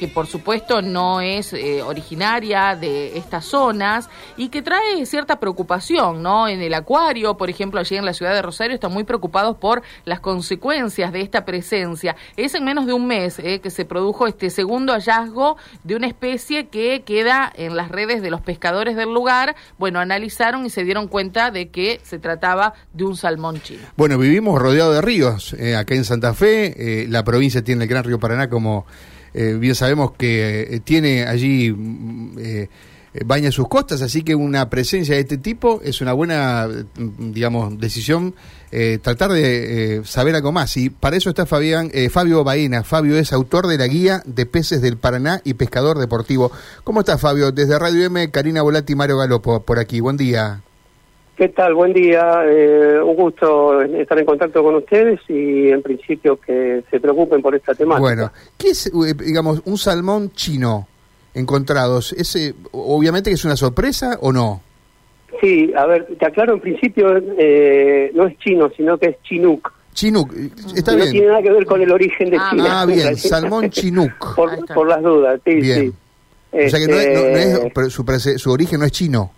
que por supuesto no es eh, originaria de estas zonas y que trae cierta preocupación, ¿no? En el acuario, por ejemplo, allí en la ciudad de Rosario están muy preocupados por las consecuencias de esta presencia. Es en menos de un mes eh, que se produjo este segundo hallazgo de una especie que queda en las redes de los pescadores del lugar. Bueno, analizaron y se dieron cuenta de que se trataba de un salmón chino. Bueno, vivimos rodeados de ríos. Eh, acá en Santa Fe, la provincia tiene el Gran Río Paraná como eh, bien sabemos que eh, tiene allí, mm, eh, baña sus costas, así que una presencia de este tipo es una buena, mm, digamos, decisión tratar de saber algo más. Y para eso está Fabián, Fabio Baena. Fabio es autor de la guía de peces del Paraná y pescador deportivo. ¿Cómo está Fabio? Desde Radio M, Karina Volati y Mario Galopo por aquí. Buen día. ¿Qué tal? Buen día. Eh, un gusto estar en contacto con ustedes y en principio que se preocupen por esta temática. Bueno, ¿qué es, eh, digamos, un salmón chino encontrados? ¿Ese, obviamente que es una sorpresa o no? Sí, a ver, te aclaro, en principio eh, no es chino, sino que es chinook. Chinook, está bien. No tiene nada que ver con el origen de ah, China. Ah, bien, salmón chinook. por, las dudas, sí, sí. O sea que no es, este, su, su origen no es chino.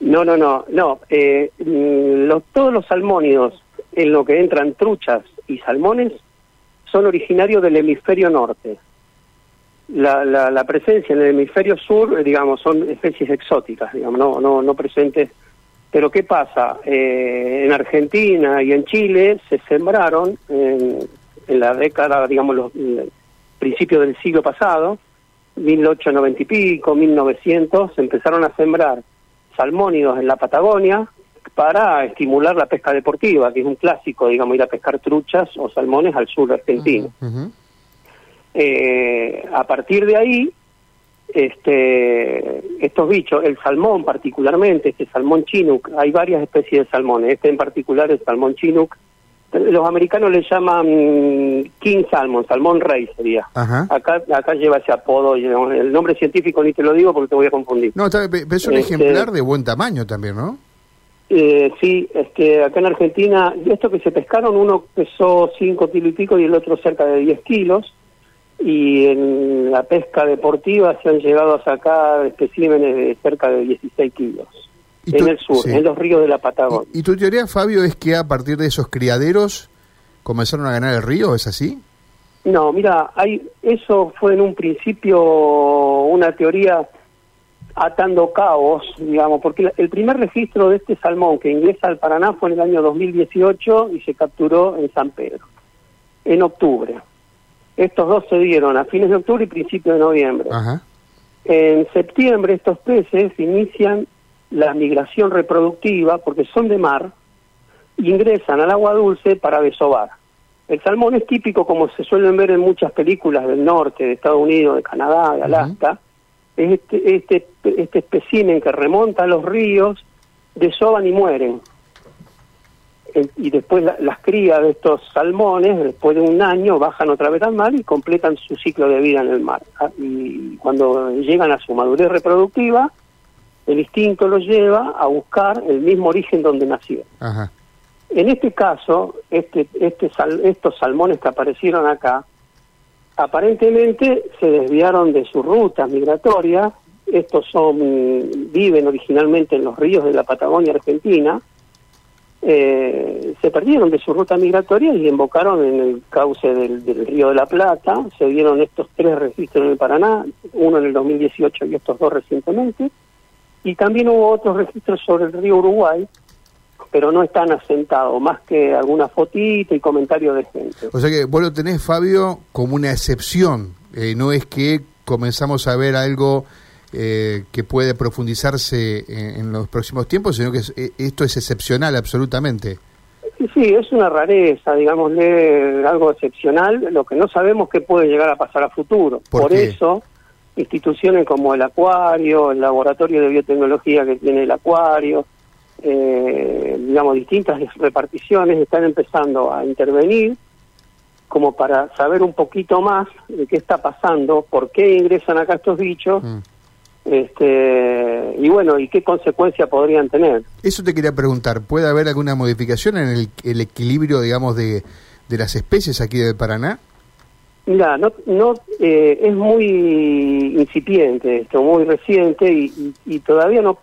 No, no, no, no. Eh, los, todos los salmónidos en lo que entran truchas y salmones son originarios del hemisferio norte. La, la, presencia en el hemisferio sur, digamos, son especies exóticas, digamos, no, no, no presentes. Pero ¿qué pasa? Eh, en Argentina y en Chile se sembraron en, en la década, digamos, los principios del siglo pasado, 1890 y pico, 1900, se empezaron a sembrar salmónidos en la Patagonia para estimular la pesca deportiva, que es un clásico, digamos, ir a pescar truchas o salmones al sur argentino. Eh, a partir de ahí, este, estos bichos, el salmón particularmente, este salmón chinook, hay varias especies de salmones, este en particular es salmón chinook, los americanos le llaman king salmon, salmón rey sería. Acá acá lleva ese apodo, el nombre científico ni te lo digo porque te voy a confundir. No, pero es un este, ejemplar de buen tamaño también, ¿no? Eh, sí, es que acá en Argentina, estos que se pescaron, uno pesó 5 kilos y pico y el otro cerca de 10 kilos. Y en la pesca deportiva se han llegado a sacar especímenes de cerca de 16 kilos en el sur, en los ríos de la Patagonia. ¿Y, tu teoría, Fabio, es que a partir de esos criaderos comenzaron a ganar el río? ¿Es así? No, mira, hay, eso fue en un principio una teoría atando cabos, digamos, porque el primer registro de este salmón que ingresa al Paraná fue en el año 2018 y se capturó en San Pedro, en octubre. Estos dos se dieron a fines de octubre y principios de noviembre. En septiembre estos peces inician la migración reproductiva, porque son de mar, ingresan al agua dulce para desovar. El salmón es típico, como se suelen ver en muchas películas del norte, de Estados Unidos, de Canadá, de Alaska. Es este, este, este espécimen que remonta a los ríos, desovan y mueren. y después las crías de estos salmones, después de un año, bajan otra vez al mar y completan su ciclo de vida en el mar. Ah, y cuando llegan a su madurez reproductiva, el instinto los lleva a buscar el mismo origen donde nació. En este caso, este, este estos salmones que aparecieron acá, aparentemente se desviaron de su ruta migratoria. Estos son viven originalmente en los ríos de la Patagonia Argentina. Eh, se perdieron de su ruta migratoria y embocaron en el cauce del, del, río de la Plata. Se dieron estos tres registros en el Paraná, uno en el 2018 y estos dos recientemente y también hubo otros registros sobre el río Uruguay, pero no están asentados, más que alguna fotito y comentario de gente. O sea que vos lo tenés, Fabio, como una excepción, eh, no es que comenzamos a ver algo eh, que puede profundizarse en, los próximos tiempos, sino que eh, esto es excepcional absolutamente. Sí, sí, es una rareza, digámosle, algo excepcional, lo que no sabemos que puede llegar a pasar a futuro. Por eso instituciones como el Acuario, el laboratorio de biotecnología que tiene el Acuario, eh, digamos, distintas reparticiones están empezando a intervenir como para saber un poquito más de qué está pasando, por qué ingresan acá estos bichos, mm. este, y bueno, y qué consecuencias podrían tener. Eso te quería preguntar, ¿puede haber alguna modificación en el, equilibrio, digamos, de, de las especies aquí del Paraná? Mira, no, no eh, es muy incipiente esto, muy reciente y, y, todavía no,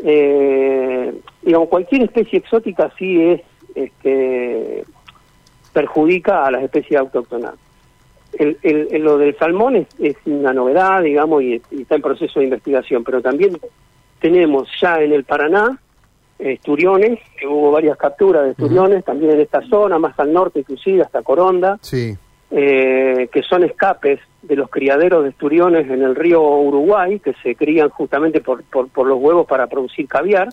eh, digamos, cualquier especie exótica sí es, este, perjudica a las especies autóctonas. El, el, lo del salmón es, es, una novedad, digamos, y, está en proceso de investigación, pero también tenemos ya en el Paraná esturiones, que hubo varias capturas de esturiones, también en esta zona, más al norte inclusive, hasta Coronda. Sí eh, que son escapes de los criaderos de esturiones en el río Uruguay, que se crían justamente por, por, los huevos para producir caviar,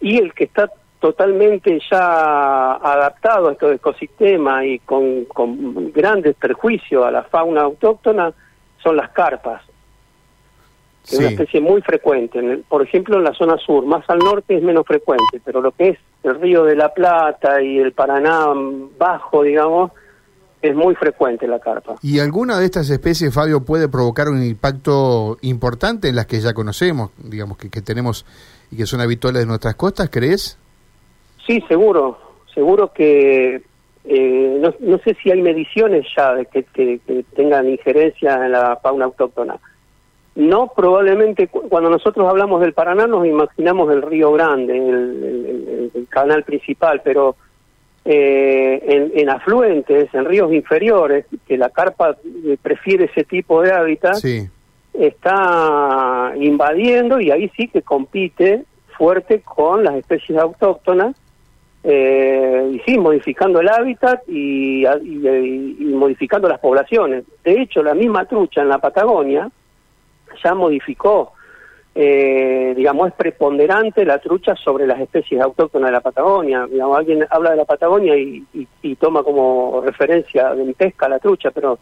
y el que está totalmente ya adaptado a estos ecosistemas y con, con grandes perjuicios a la fauna autóctona son las carpas, que es una especie muy frecuente. por ejemplo, en la zona sur, más al norte es menos frecuente, pero lo que es el río de la Plata y el Paraná bajo, digamos, es muy frecuente la carpa. ¿Y alguna de estas especies, Fabio, puede provocar un impacto importante en las que ya conocemos, digamos, que, que tenemos y que son habituales de nuestras costas, crees? Sí, seguro, seguro que eh, no, no, sé si hay mediciones ya de que, que, tengan injerencia en la fauna autóctona. No, probablemente cuando nosotros hablamos del Paraná nos imaginamos el río Grande, el canal principal, pero eh, en, afluentes, en ríos inferiores, que la carpa eh, prefiere ese tipo de hábitat, está invadiendo y ahí sí que compite fuerte con las especies autóctonas, eh, y sí, modificando el hábitat y, y, modificando las poblaciones. De hecho, la misma trucha en la Patagonia ya modificó eh, digamos, es preponderante la trucha sobre las especies autóctonas de la Patagonia. Digamos, alguien habla de la Patagonia y, toma como referencia de pesca la trucha, pero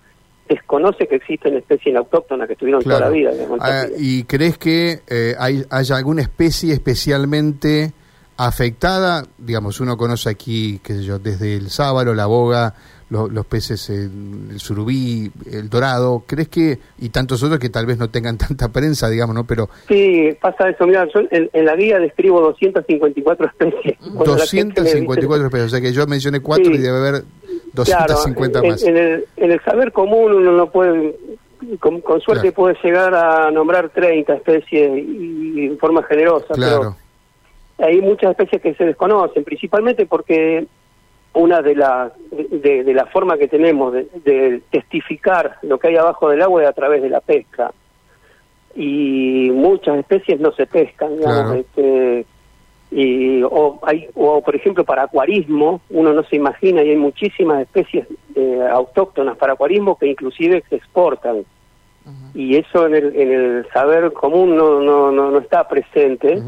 desconoce que existen especies autóctonas que estuvieron toda la vida. Ah, ¿Y crees que eh, hay, haya alguna especie especialmente afectada? Digamos, uno conoce aquí, qué sé yo, desde el sábalo, la boga, los, peces, el, surubí, el dorado, ¿crees que, y tantos otros que tal vez no tengan tanta prensa, digamos, ¿no? Pero... Sí, pasa eso, mira, yo en, la guía describo 254 especies. 254 especies, o sea que yo mencioné cuatro y debe haber 250 más. En, el, en el saber común uno no puede, con, suerte puede llegar a nombrar 30 especies y, en forma generosa, claro. pero hay muchas especies que se desconocen, principalmente porque una de las de, de, la forma que tenemos de, testificar lo que hay abajo del agua es a través de la pesca. Y muchas especies no se pescan digamos, este, y o hay o por ejemplo para acuarismo uno no se imagina y hay muchísimas especies eh, autóctonas para acuarismo que inclusive se exportan. Y eso en el, en el saber común no no no, no está presente.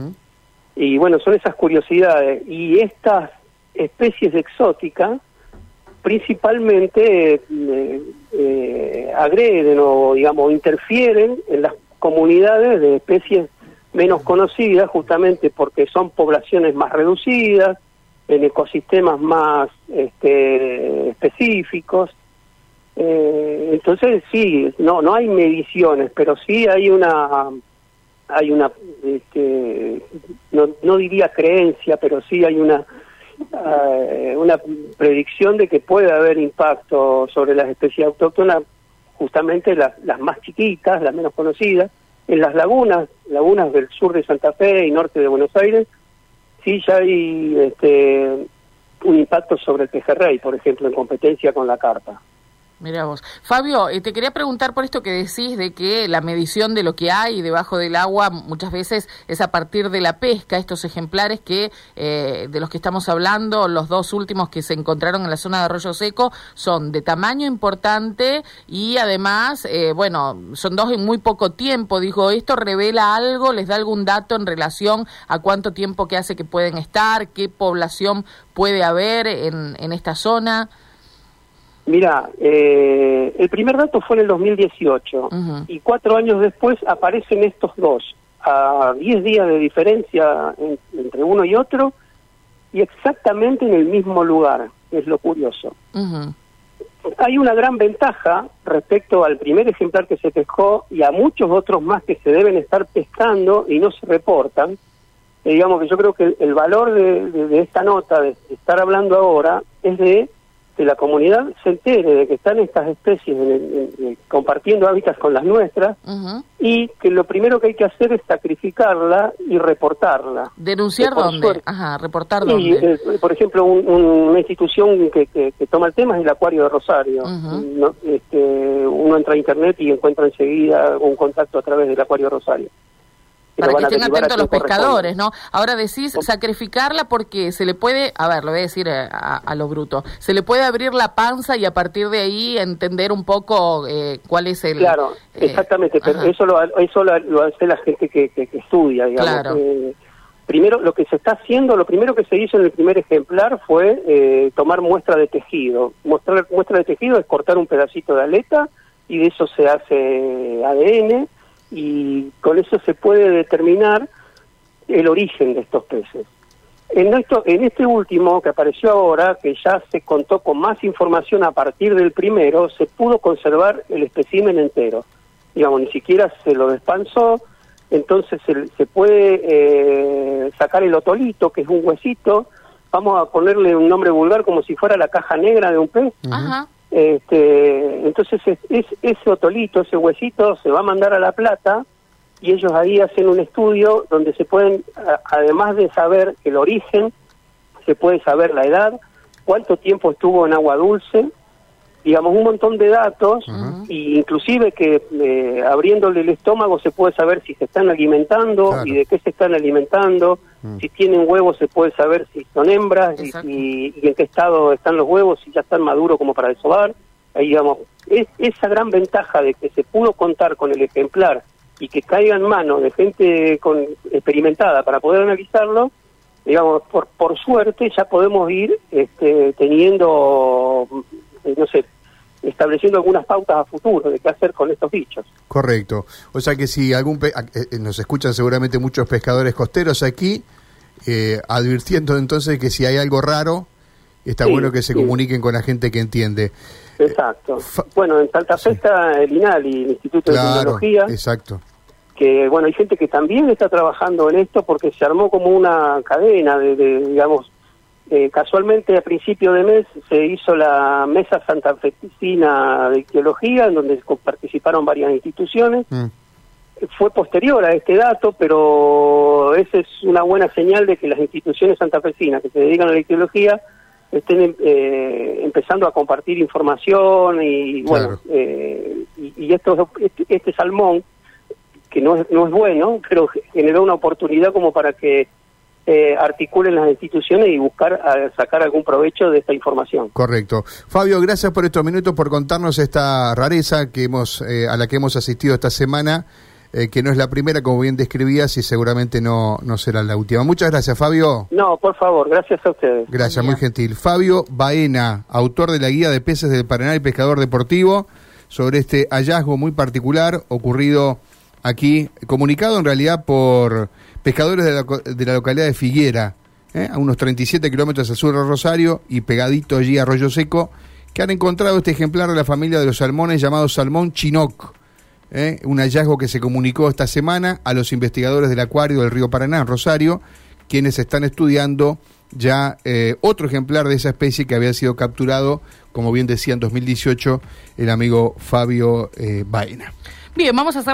Y bueno son esas curiosidades. Y estas especies exóticas principalmente eh, eh, agreden o digamos interfieren en las comunidades de especies menos conocidas justamente porque son poblaciones más reducidas en ecosistemas más este, específicos. Eh, entonces sí no no hay mediciones pero sí hay una hay una este, no, no diría creencia pero sí hay una eh, una predicción de que puede haber impacto sobre las especies autóctonas, justamente las, las más chiquitas, las menos conocidas, en las lagunas, lagunas del sur de Santa Fe y norte de Buenos Aires, sí ya hay este, un impacto sobre el pejerrey, por ejemplo, en competencia con la carpa. Mira vos. Fabio, eh, te quería preguntar por esto que decís de que la medición de lo que hay debajo del agua muchas veces es a partir de la pesca, estos ejemplares que eh, de los que estamos hablando, los dos últimos que se encontraron en la zona de Arroyo Seco, son de tamaño importante y además, eh, bueno, son dos en muy poco tiempo. Dijo, ¿esto revela algo? ¿Les da algún dato en relación a cuánto tiempo que hace que pueden estar? ¿Qué población puede haber en, en esta zona? Mira, eh, el primer dato fue en el 2018 y cuatro años después aparecen estos dos, a diez días de diferencia entre uno y otro y exactamente en el mismo lugar, es lo curioso. Hay una gran ventaja respecto al primer ejemplar que se pescó y a muchos otros más que se deben estar pescando y no se reportan. Eh, digamos que yo creo que el, valor de, esta nota, de estar hablando ahora, es de que la comunidad se entere de que están estas especies compartiendo hábitats con las nuestras y que lo primero que hay que hacer es sacrificarla y reportarla. ¿Denunciar dónde? Ajá, reportar dónde. Eh, por ejemplo, una institución que, que, toma el tema es el Acuario de Rosario. este, uno entra a internet y encuentra enseguida un contacto a través del Acuario de Rosario para que estén atentos los pescadores, ¿no? Ahora decís sacrificarla porque se le puede, a ver, lo voy a decir eh, a, lo bruto, se le puede abrir la panza y a partir de ahí entender un poco eh, cuál es el... Claro, eh, exactamente, pero eso lo, eso lo, hace la gente que, que, estudia, digamos. primero, lo que se está haciendo, lo primero que se hizo en el primer ejemplar fue tomar muestra de tejido. Mostrar muestra de tejido es cortar un pedacito de aleta y de eso se hace ADN y con eso se puede determinar el origen de estos peces. En, esto, en este último que apareció ahora, que ya se contó con más información a partir del primero, se pudo conservar el espécimen entero. Digamos, ni siquiera se lo despansó, entonces se, se puede eh, sacar el otolito, que es un huesito, vamos a ponerle un nombre vulgar como si fuera la caja negra de un pez. Ajá. Este, entonces es, ese otolito, ese huesito se va a mandar a La Plata y ellos ahí hacen un estudio donde se pueden, además de saber el origen, se puede saber la edad, cuánto tiempo estuvo en agua dulce, digamos un montón de datos, y inclusive que eh, abriéndole el estómago se puede saber si se están alimentando y de qué se están alimentando, mm. si tienen huevos se puede saber si son hembras y, en qué estado están los huevos, si ya están maduros como para desovar. Ahí digamos, es esa gran ventaja de que se pudo contar con el ejemplar y que caiga en manos de gente con, experimentada para poder analizarlo, digamos, por, por suerte ya podemos ir este, teniendo eh, no sé, estableciendo algunas pautas a futuro de qué hacer con estos bichos. Correcto. O sea que si algún eh, eh, nos escuchan seguramente muchos pescadores costeros aquí, advirtiendo entonces que si hay algo raro, está bueno que se comuniquen con la gente que entiende. Exacto. bueno, en Santa Fe está el INALI, el Instituto de Tecnología. Exacto. Que, bueno, hay gente que también está trabajando en esto porque se armó como una cadena de digamos, eh, casualmente a principio de mes se hizo la Mesa Santa Fecina de Ictiología, en donde participaron varias instituciones. Mm. Fue posterior a este dato, pero esa es una buena señal de que las instituciones santafesinas que se dedican a la ictiología estén eh, empezando a compartir información y bueno, eh, y, esto, este, este, salmón, que no es, no es bueno, pero generó una oportunidad como para que eh, articulen las instituciones y buscar sacar algún provecho de esta información. Correcto. Fabio, gracias por estos minutos, por contarnos esta rareza que hemos, eh, a la que hemos asistido esta semana, eh, que no es la primera, como bien describías, y seguramente no, no será la última. Muchas gracias, Fabio. No, por favor, gracias a ustedes. Gracias, muy gentil. Fabio Baena, autor de la Guía de Peces del Paraná y Pescador Deportivo, sobre este hallazgo muy particular ocurrido aquí, comunicado en realidad por pescadores de la, localidad de Figuera, ¿eh? a unos 37 kilómetros al sur de Rosario y pegadito allí a Arroyo Seco, que han encontrado este ejemplar de la familia de los salmones llamado salmón chinoc. ¿eh? Un hallazgo que se comunicó esta semana a los investigadores del acuario del río Paraná, en Rosario, quienes están estudiando ya eh, otro ejemplar de esa especie que había sido capturado, como bien decía en 2018 el amigo Fabio Baena. Bien, vamos a hacer